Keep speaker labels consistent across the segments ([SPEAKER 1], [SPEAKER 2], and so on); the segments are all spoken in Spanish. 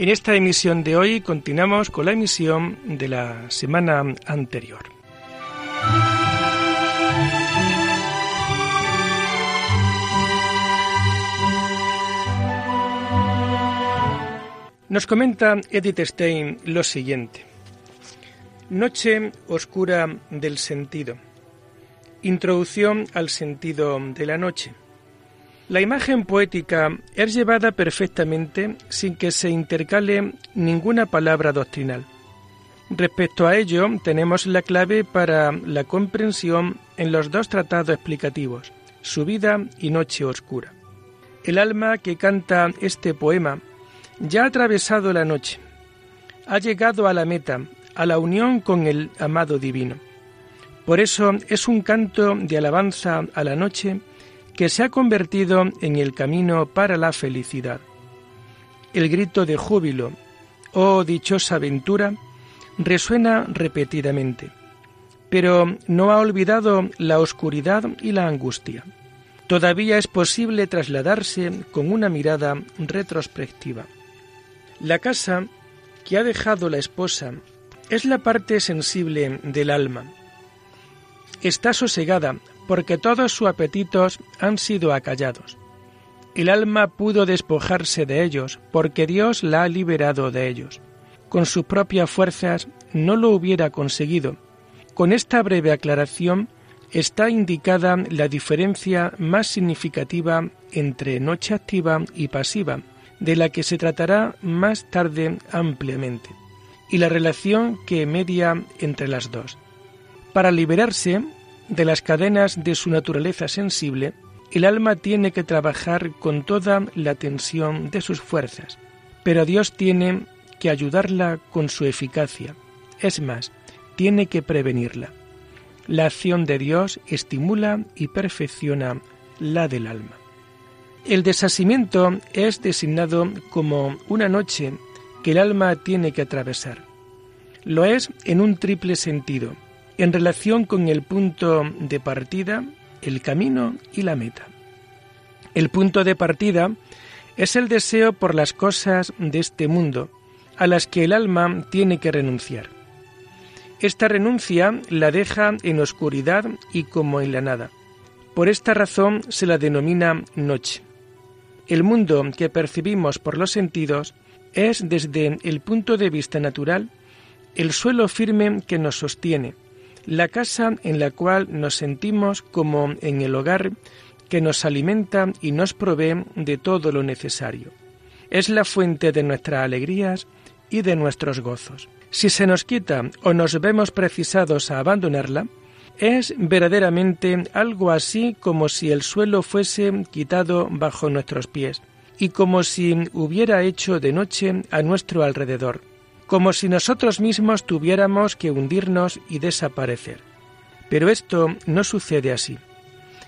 [SPEAKER 1] En esta emisión de hoy continuamos con la emisión de la semana anterior. Nos comenta Edith Stein lo siguiente. Noche oscura del sentido. Introducción al sentido de la noche. La imagen poética es llevada perfectamente sin que se intercale ninguna palabra doctrinal. Respecto a ello, tenemos la clave para la comprensión en los dos tratados explicativos, Su vida y Noche Oscura. El alma que canta este poema ya ha atravesado la noche, ha llegado a la meta, a la unión con el amado divino. Por eso es un canto de alabanza a la noche que se ha convertido en el camino para la felicidad. El grito de júbilo, oh dichosa aventura, resuena repetidamente, pero no ha olvidado la oscuridad y la angustia. Todavía es posible trasladarse con una mirada retrospectiva. La casa que ha dejado la esposa es la parte sensible del alma. Está sosegada porque todos sus apetitos han sido acallados. El alma pudo despojarse de ellos, porque Dios la ha liberado de ellos. Con sus propias fuerzas no lo hubiera conseguido. Con esta breve aclaración está indicada la diferencia más significativa entre noche activa y pasiva, de la que se tratará más tarde ampliamente, y la relación que media entre las dos. Para liberarse, de las cadenas de su naturaleza sensible, el alma tiene que trabajar con toda la tensión de sus fuerzas, pero Dios tiene que ayudarla con su eficacia. Es más, tiene que prevenirla. La acción de Dios estimula y perfecciona la del alma. El desasimiento es designado como una noche que el alma tiene que atravesar. Lo es en un triple sentido en relación con el punto de partida, el camino y la meta. El punto de partida es el deseo por las cosas de este mundo, a las que el alma tiene que renunciar. Esta renuncia la deja en oscuridad y como en la nada. Por esta razón se la denomina noche. El mundo que percibimos por los sentidos es desde el punto de vista natural el suelo firme que nos sostiene, la casa en la cual nos sentimos como en el hogar que nos alimenta y nos provee de todo lo necesario. Es la fuente de nuestras alegrías y de nuestros gozos. Si se nos quita o nos vemos precisados a abandonarla, es verdaderamente algo así como si el suelo fuese quitado bajo nuestros pies y como si hubiera hecho de noche a nuestro alrededor como si nosotros mismos tuviéramos que hundirnos y desaparecer. Pero esto no sucede así.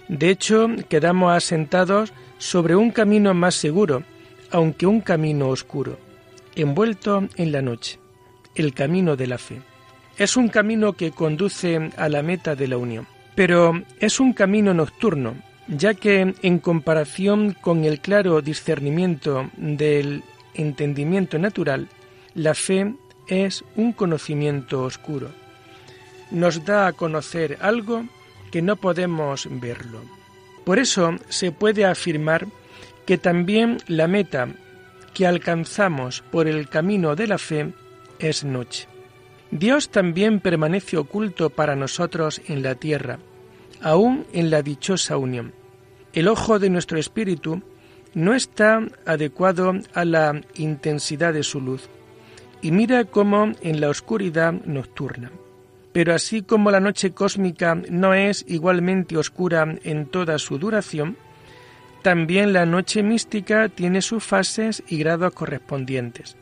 [SPEAKER 1] De hecho, quedamos asentados sobre un camino más seguro, aunque un camino oscuro, envuelto en la noche, el camino de la fe. Es un camino que conduce a la meta de la unión, pero es un camino nocturno, ya que en comparación con el claro discernimiento del entendimiento natural, la fe es un conocimiento oscuro. Nos da a conocer algo que no podemos verlo. Por eso se puede afirmar que también la meta que alcanzamos por el camino de la fe es noche. Dios también permanece oculto para nosotros en la tierra, aún en la dichosa unión. El ojo de nuestro espíritu no está adecuado a la intensidad de su luz y mira cómo en la oscuridad nocturna. Pero así como la noche cósmica no es igualmente oscura en toda su duración, también la noche mística tiene sus fases y grados correspondientes.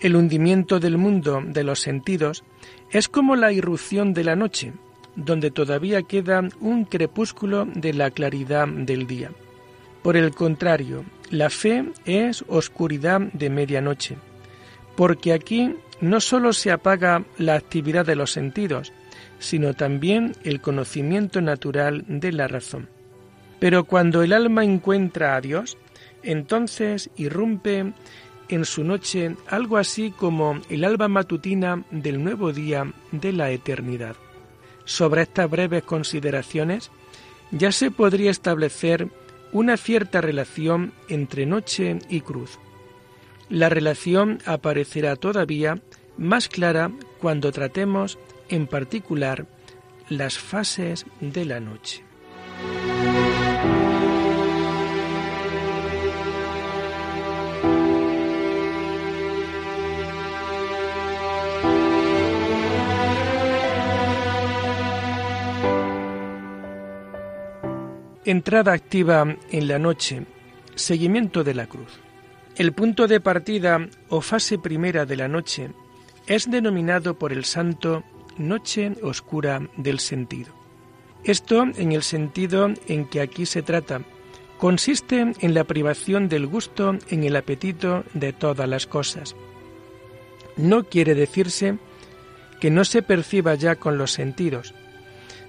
[SPEAKER 1] El hundimiento del mundo de los sentidos es como la irrupción de la noche, donde todavía queda un crepúsculo de la claridad del día. Por el contrario, la fe es oscuridad de medianoche, porque aquí no sólo se apaga la actividad de los sentidos, sino también el conocimiento natural de la razón. Pero cuando el alma encuentra a Dios, entonces irrumpe en su noche algo así como el alba matutina del nuevo día de la eternidad. Sobre estas breves consideraciones ya se podría establecer una cierta relación entre noche y cruz. La relación aparecerá todavía más clara cuando tratemos en particular las fases de la noche. Entrada activa en la noche. Seguimiento de la cruz. El punto de partida o fase primera de la noche es denominado por el santo noche oscura del sentido. Esto en el sentido en que aquí se trata consiste en la privación del gusto en el apetito de todas las cosas. No quiere decirse que no se perciba ya con los sentidos,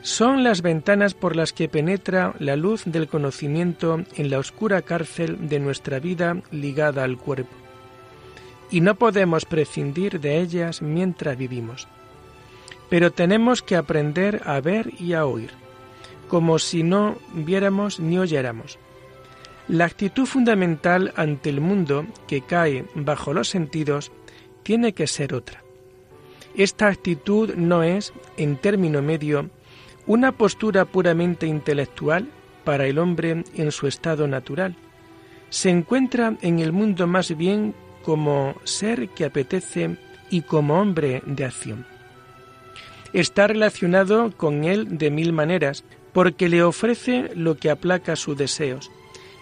[SPEAKER 1] son las ventanas por las que penetra la luz del conocimiento en la oscura cárcel de nuestra vida ligada al cuerpo. Y no podemos prescindir de ellas mientras vivimos. Pero tenemos que aprender a ver y a oír, como si no viéramos ni oyéramos. La actitud fundamental ante el mundo que cae bajo los sentidos tiene que ser otra. Esta actitud no es, en término medio, una postura puramente intelectual para el hombre en su estado natural. Se encuentra en el mundo más bien como ser que apetece y como hombre de acción. Está relacionado con él de mil maneras, porque le ofrece lo que aplaca sus deseos,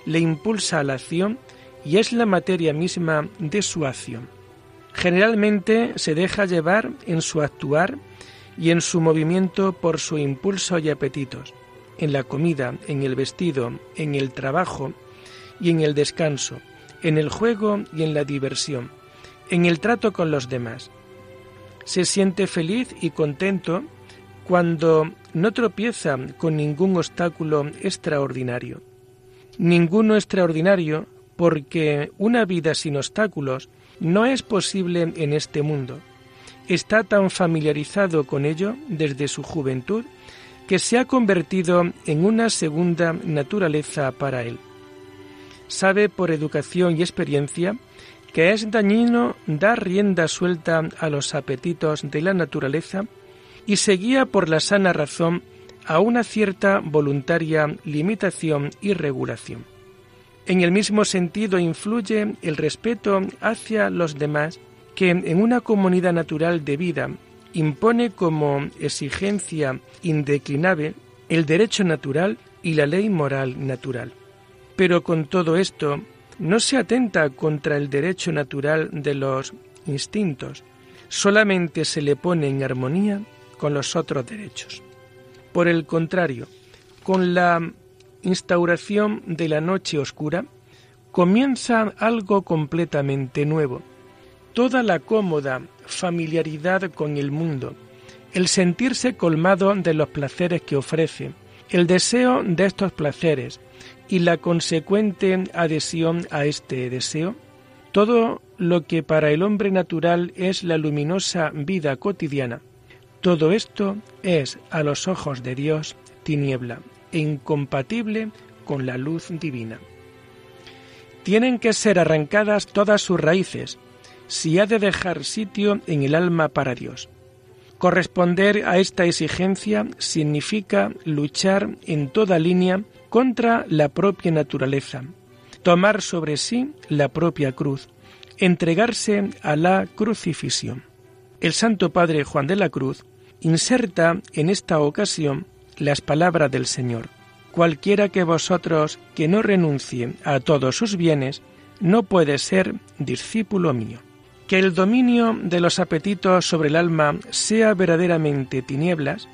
[SPEAKER 1] le impulsa a la acción y es la materia misma de su acción. Generalmente se deja llevar en su actuar y en su movimiento por su impulso y apetitos, en la comida, en el vestido, en el trabajo y en el descanso, en el juego y en la diversión, en el trato con los demás. Se siente feliz y contento cuando no tropieza con ningún obstáculo extraordinario. Ninguno extraordinario porque una vida sin obstáculos no es posible en este mundo está tan familiarizado con ello desde su juventud que se ha convertido en una segunda naturaleza para él. Sabe por educación y experiencia que es dañino dar rienda suelta a los apetitos de la naturaleza y se guía por la sana razón a una cierta voluntaria limitación y regulación. En el mismo sentido influye el respeto hacia los demás que en una comunidad natural de vida impone como exigencia indeclinable el derecho natural y la ley moral natural. Pero con todo esto no se atenta contra el derecho natural de los instintos, solamente se le pone en armonía con los otros derechos. Por el contrario, con la instauración de la noche oscura, comienza algo completamente nuevo, toda la cómoda familiaridad con el mundo, el sentirse colmado de los placeres que ofrece, el deseo de estos placeres y la consecuente adhesión a este deseo, todo lo que para el hombre natural es la luminosa vida cotidiana, todo esto es a los ojos de Dios tiniebla e incompatible con la luz divina. Tienen que ser arrancadas todas sus raíces, si ha de dejar sitio en el alma para Dios. Corresponder a esta exigencia significa luchar en toda línea contra la propia naturaleza, tomar sobre sí la propia cruz, entregarse a la crucifixión. El Santo Padre Juan de la Cruz inserta en esta ocasión las palabras del Señor. Cualquiera que vosotros que no renuncie a todos sus bienes, no puede ser discípulo mío Que el dominio de los apetitos sobre el alma sea verdaderamente tinieblas,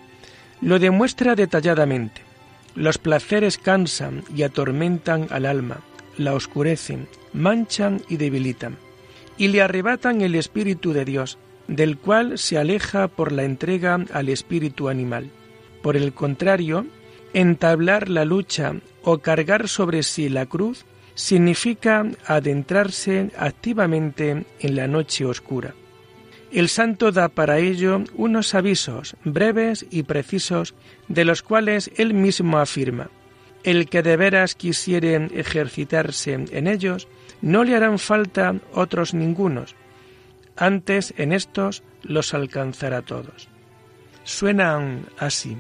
[SPEAKER 1] lo demuestra detalladamente. Los placeres cansan y atormentan al alma, la oscurecen, manchan y debilitan, y le arrebatan el espíritu de Dios, del cual se aleja por la entrega al espíritu animal. Por el contrario, entablar la lucha o cargar sobre sí la cruz significa adentrarse activamente en la noche oscura. El santo da para ello unos avisos breves y precisos de los cuales él mismo afirma, el que de veras quisiere ejercitarse en ellos, no le harán falta otros ningunos, antes en estos los alcanzará todos. Suenan así.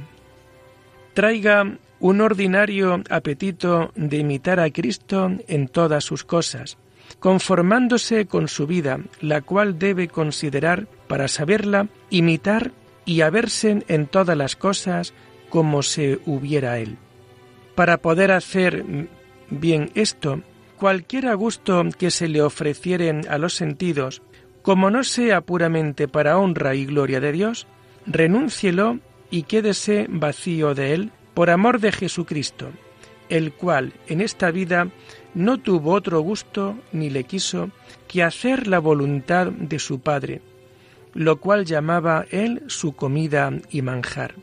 [SPEAKER 1] Traiga un ordinario apetito de imitar a Cristo en todas sus cosas, conformándose con su vida, la cual debe considerar para saberla, imitar y haberse en todas las cosas como se hubiera él. Para poder hacer bien esto, cualquier gusto que se le ofrecieren a los sentidos, como no sea puramente para honra y gloria de Dios, renúncielo y quédese vacío de él por amor de Jesucristo, el cual en esta vida no tuvo otro gusto ni le quiso que hacer la voluntad de su Padre, lo cual llamaba él su comida y manjar.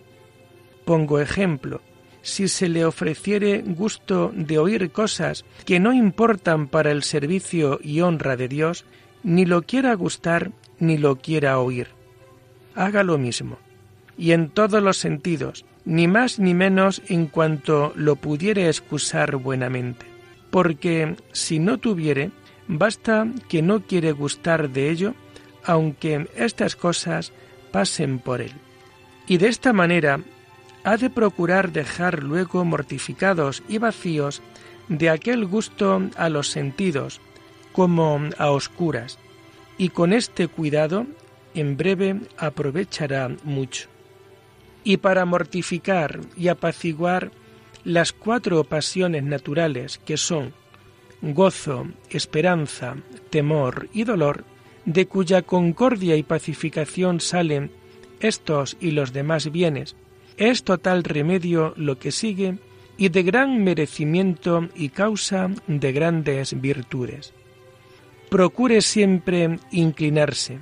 [SPEAKER 1] Pongo ejemplo, si se le ofreciere gusto de oír cosas que no importan para el servicio y honra de Dios, ni lo quiera gustar ni lo quiera oír. Haga lo mismo, y en todos los sentidos, ni más ni menos en cuanto lo pudiere excusar buenamente, porque si no tuviere, basta que no quiere gustar de ello, aunque estas cosas pasen por él. Y de esta manera ha de procurar dejar luego mortificados y vacíos de aquel gusto a los sentidos, como a oscuras, y con este cuidado en breve aprovechará mucho y para mortificar y apaciguar las cuatro pasiones naturales que son gozo, esperanza, temor y dolor, de cuya concordia y pacificación salen estos y los demás bienes, es total remedio lo que sigue y de gran merecimiento y causa de grandes virtudes. Procure siempre inclinarse,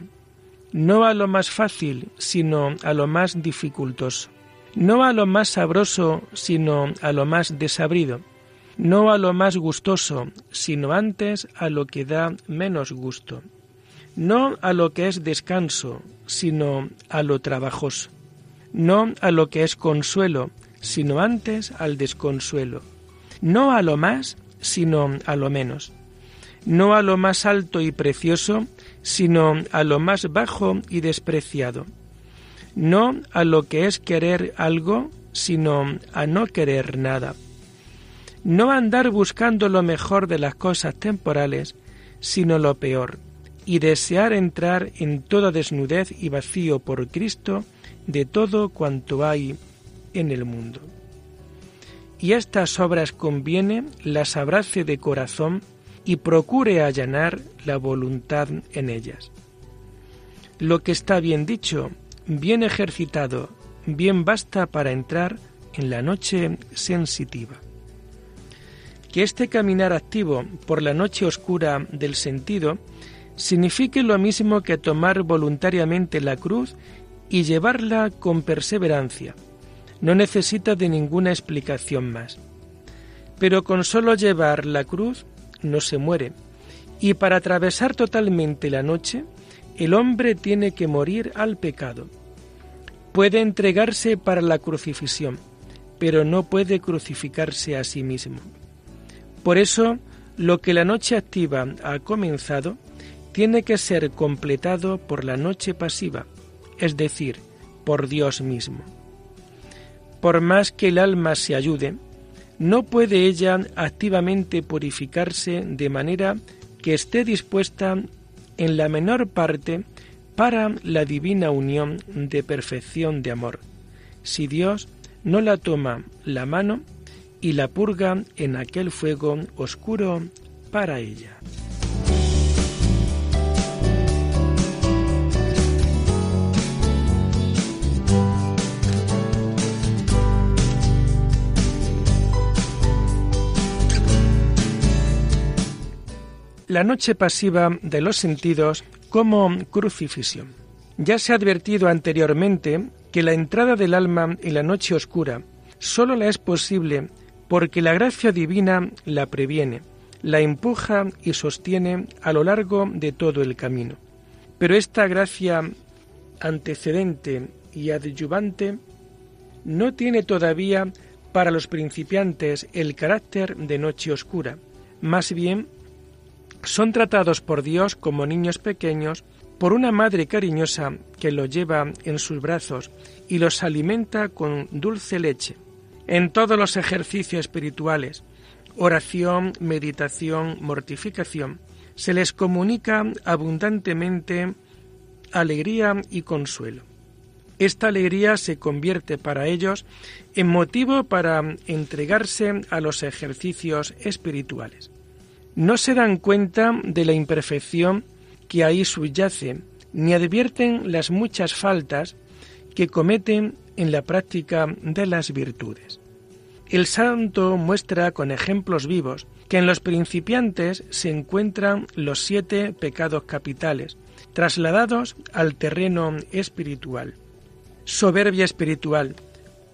[SPEAKER 1] no a lo más fácil, sino a lo más dificultoso, no a lo más sabroso, sino a lo más desabrido, no a lo más gustoso, sino antes a lo que da menos gusto, no a lo que es descanso, sino a lo trabajoso, no a lo que es consuelo, sino antes al desconsuelo, no a lo más, sino a lo menos, no a lo más alto y precioso, sino a lo más bajo y despreciado, no a lo que es querer algo, sino a no querer nada, no andar buscando lo mejor de las cosas temporales, sino lo peor, y desear entrar en toda desnudez y vacío por Cristo de todo cuanto hay en el mundo. Y estas obras conviene las abrace de corazón y procure allanar la voluntad en ellas. Lo que está bien dicho, bien ejercitado, bien basta para entrar en la noche sensitiva. Que este caminar activo por la noche oscura del sentido signifique lo mismo que tomar voluntariamente la cruz y llevarla con perseverancia. No necesita de ninguna explicación más. Pero con solo llevar la cruz no se muere, y para atravesar totalmente la noche, el hombre tiene que morir al pecado. Puede entregarse para la crucifixión, pero no puede crucificarse a sí mismo. Por eso, lo que la noche activa ha comenzado, tiene que ser completado por la noche pasiva, es decir, por Dios mismo. Por más que el alma se ayude, no puede ella activamente purificarse de manera que esté dispuesta en la menor parte para la divina unión de perfección de amor, si Dios no la toma la mano y la purga en aquel fuego oscuro para ella. La noche pasiva de los sentidos como crucifixión. Ya se ha advertido anteriormente que la entrada del alma en la noche oscura sólo la es posible porque la gracia divina la previene, la empuja y sostiene a lo largo de todo el camino. Pero esta gracia antecedente y adyuvante no tiene todavía para los principiantes el carácter de noche oscura. Más bien, son tratados por Dios como niños pequeños por una madre cariñosa que los lleva en sus brazos y los alimenta con dulce leche. En todos los ejercicios espirituales, oración, meditación, mortificación, se les comunica abundantemente alegría y consuelo. Esta alegría se convierte para ellos en motivo para entregarse a los ejercicios espirituales. No se dan cuenta de la imperfección que ahí subyace, ni advierten las muchas faltas que cometen en la práctica de las virtudes. El santo muestra con ejemplos vivos que en los principiantes se encuentran los siete pecados capitales, trasladados al terreno espiritual. Soberbia espiritual,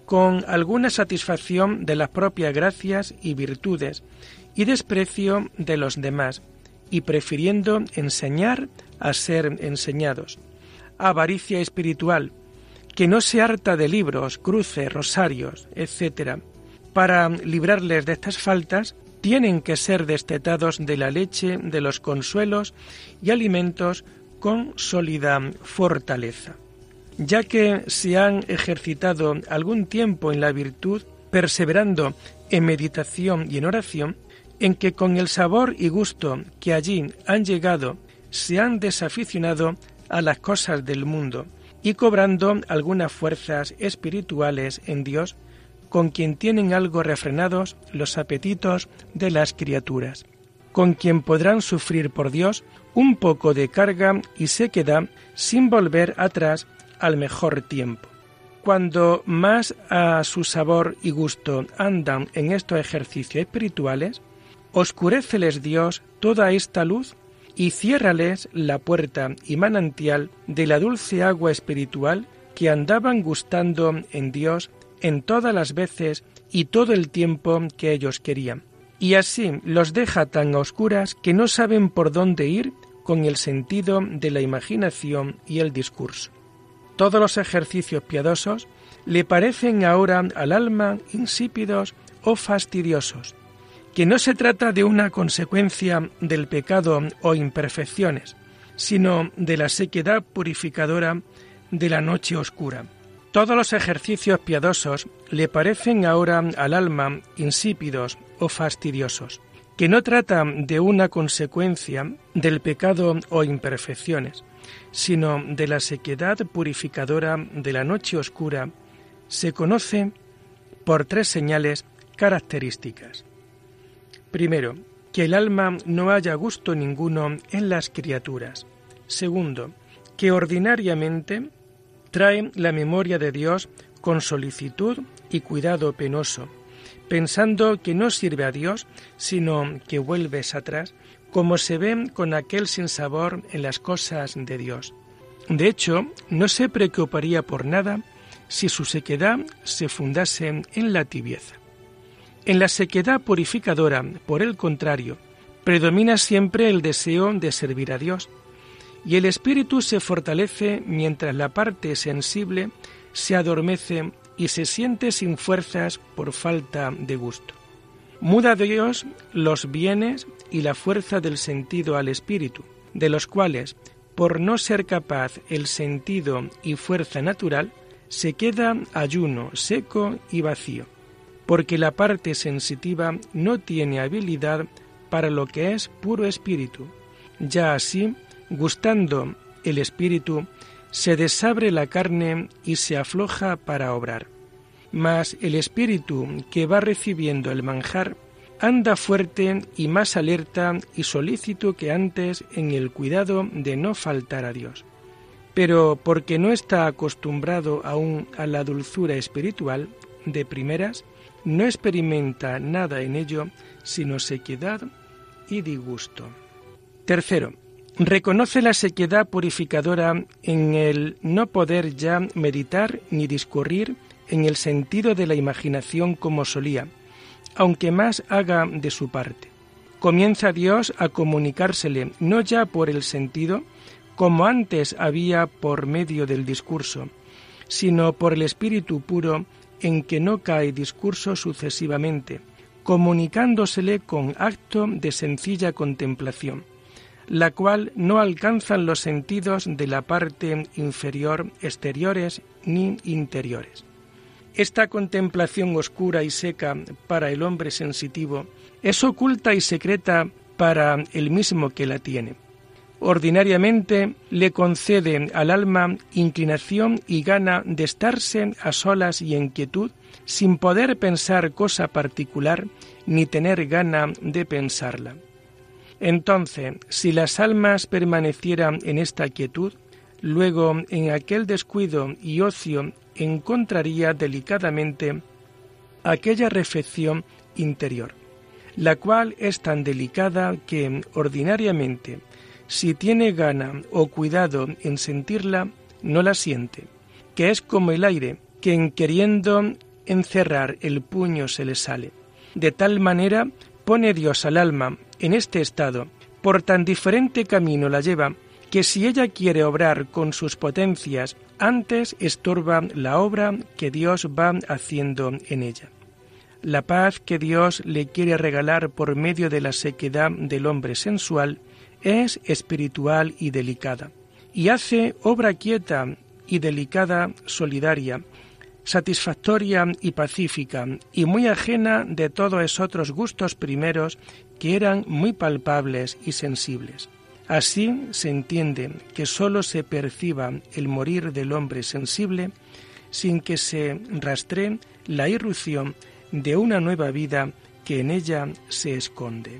[SPEAKER 1] con alguna satisfacción de las propias gracias y virtudes y desprecio de los demás, y prefiriendo enseñar a ser enseñados. Avaricia espiritual, que no se harta de libros, cruces, rosarios, etc., para librarles de estas faltas, tienen que ser destetados de la leche, de los consuelos y alimentos con sólida fortaleza. Ya que se han ejercitado algún tiempo en la virtud, perseverando en meditación y en oración, en que con el sabor y gusto que allí han llegado se han desaficionado a las cosas del mundo y cobrando algunas fuerzas espirituales en Dios, con quien tienen algo refrenados los apetitos de las criaturas, con quien podrán sufrir por Dios un poco de carga y sequedad sin volver atrás al mejor tiempo. Cuando más a su sabor y gusto andan en estos ejercicios espirituales, oscuréceles Dios toda esta luz y ciérrales la puerta y manantial de la dulce agua espiritual que andaban gustando en Dios en todas las veces y todo el tiempo que ellos querían. Y así los deja tan oscuras que no saben por dónde ir con el sentido de la imaginación y el discurso. Todos los ejercicios piadosos le parecen ahora al alma insípidos o fastidiosos, que no se trata de una consecuencia del pecado o imperfecciones, sino de la sequedad purificadora de la noche oscura todos los ejercicios piadosos le parecen ahora al alma insípidos o fastidiosos, que no tratan de una consecuencia del pecado o imperfecciones, sino de la sequedad purificadora de la noche oscura, se conoce por tres señales características. Primero, que el alma no haya gusto ninguno en las criaturas. Segundo, que ordinariamente trae la memoria de Dios con solicitud y cuidado penoso, pensando que no sirve a Dios, sino que vuelves atrás, como se ve con aquel sinsabor en las cosas de Dios. De hecho, no se preocuparía por nada si su sequedad se fundase en la tibieza. En la sequedad purificadora, por el contrario, predomina siempre el deseo de servir a Dios, y el espíritu se fortalece mientras la parte sensible se adormece y se siente sin fuerzas por falta de gusto. Muda Dios los bienes y la fuerza del sentido al espíritu, de los cuales, por no ser capaz el sentido y fuerza natural, se queda ayuno, seco y vacío, porque la parte sensitiva no tiene habilidad para lo que es puro espíritu. Ya así, gustando el espíritu, se desabre la carne y se afloja para obrar. Mas el espíritu que va recibiendo el manjar anda fuerte y más alerta y solícito que antes en el cuidado de no faltar a Dios. Pero porque no está acostumbrado aún a la dulzura espiritual, de primeras, no experimenta nada en ello sino sequedad y disgusto. Tercero, reconoce la sequedad purificadora en el no poder ya meditar ni discurrir en el sentido de la imaginación como solía, aunque más haga de su parte. Comienza Dios a comunicársele no ya por el sentido, como antes había por medio del discurso, sino por el espíritu puro en que no cae discurso sucesivamente, comunicándosele con acto de sencilla contemplación, la cual no alcanzan los sentidos de la parte inferior exteriores ni interiores. Esta contemplación oscura y seca para el hombre sensitivo es oculta y secreta para el mismo que la tiene. Ordinariamente le concede al alma inclinación y gana de estarse a solas y en quietud, sin poder pensar cosa particular ni tener gana de pensarla. Entonces, si las almas permanecieran en esta quietud, luego en aquel descuido y ocio encontraría delicadamente aquella reflexión interior, la cual es tan delicada que ordinariamente, si tiene gana o cuidado en sentirla, no la siente, que es como el aire, que en queriendo encerrar el puño se le sale. De tal manera pone Dios al alma en este estado, por tan diferente camino la lleva, que si ella quiere obrar con sus potencias, antes estorba la obra que Dios va haciendo en ella. La paz que Dios le quiere regalar por medio de la sequedad del hombre sensual es espiritual y delicada, y hace obra quieta y delicada solidaria, satisfactoria y pacífica, y muy ajena de todos esos otros gustos primeros que eran muy palpables y sensibles. Así se entiende que sólo se perciba el morir del hombre sensible sin que se rastree la irrupción de una nueva vida que en ella se esconde.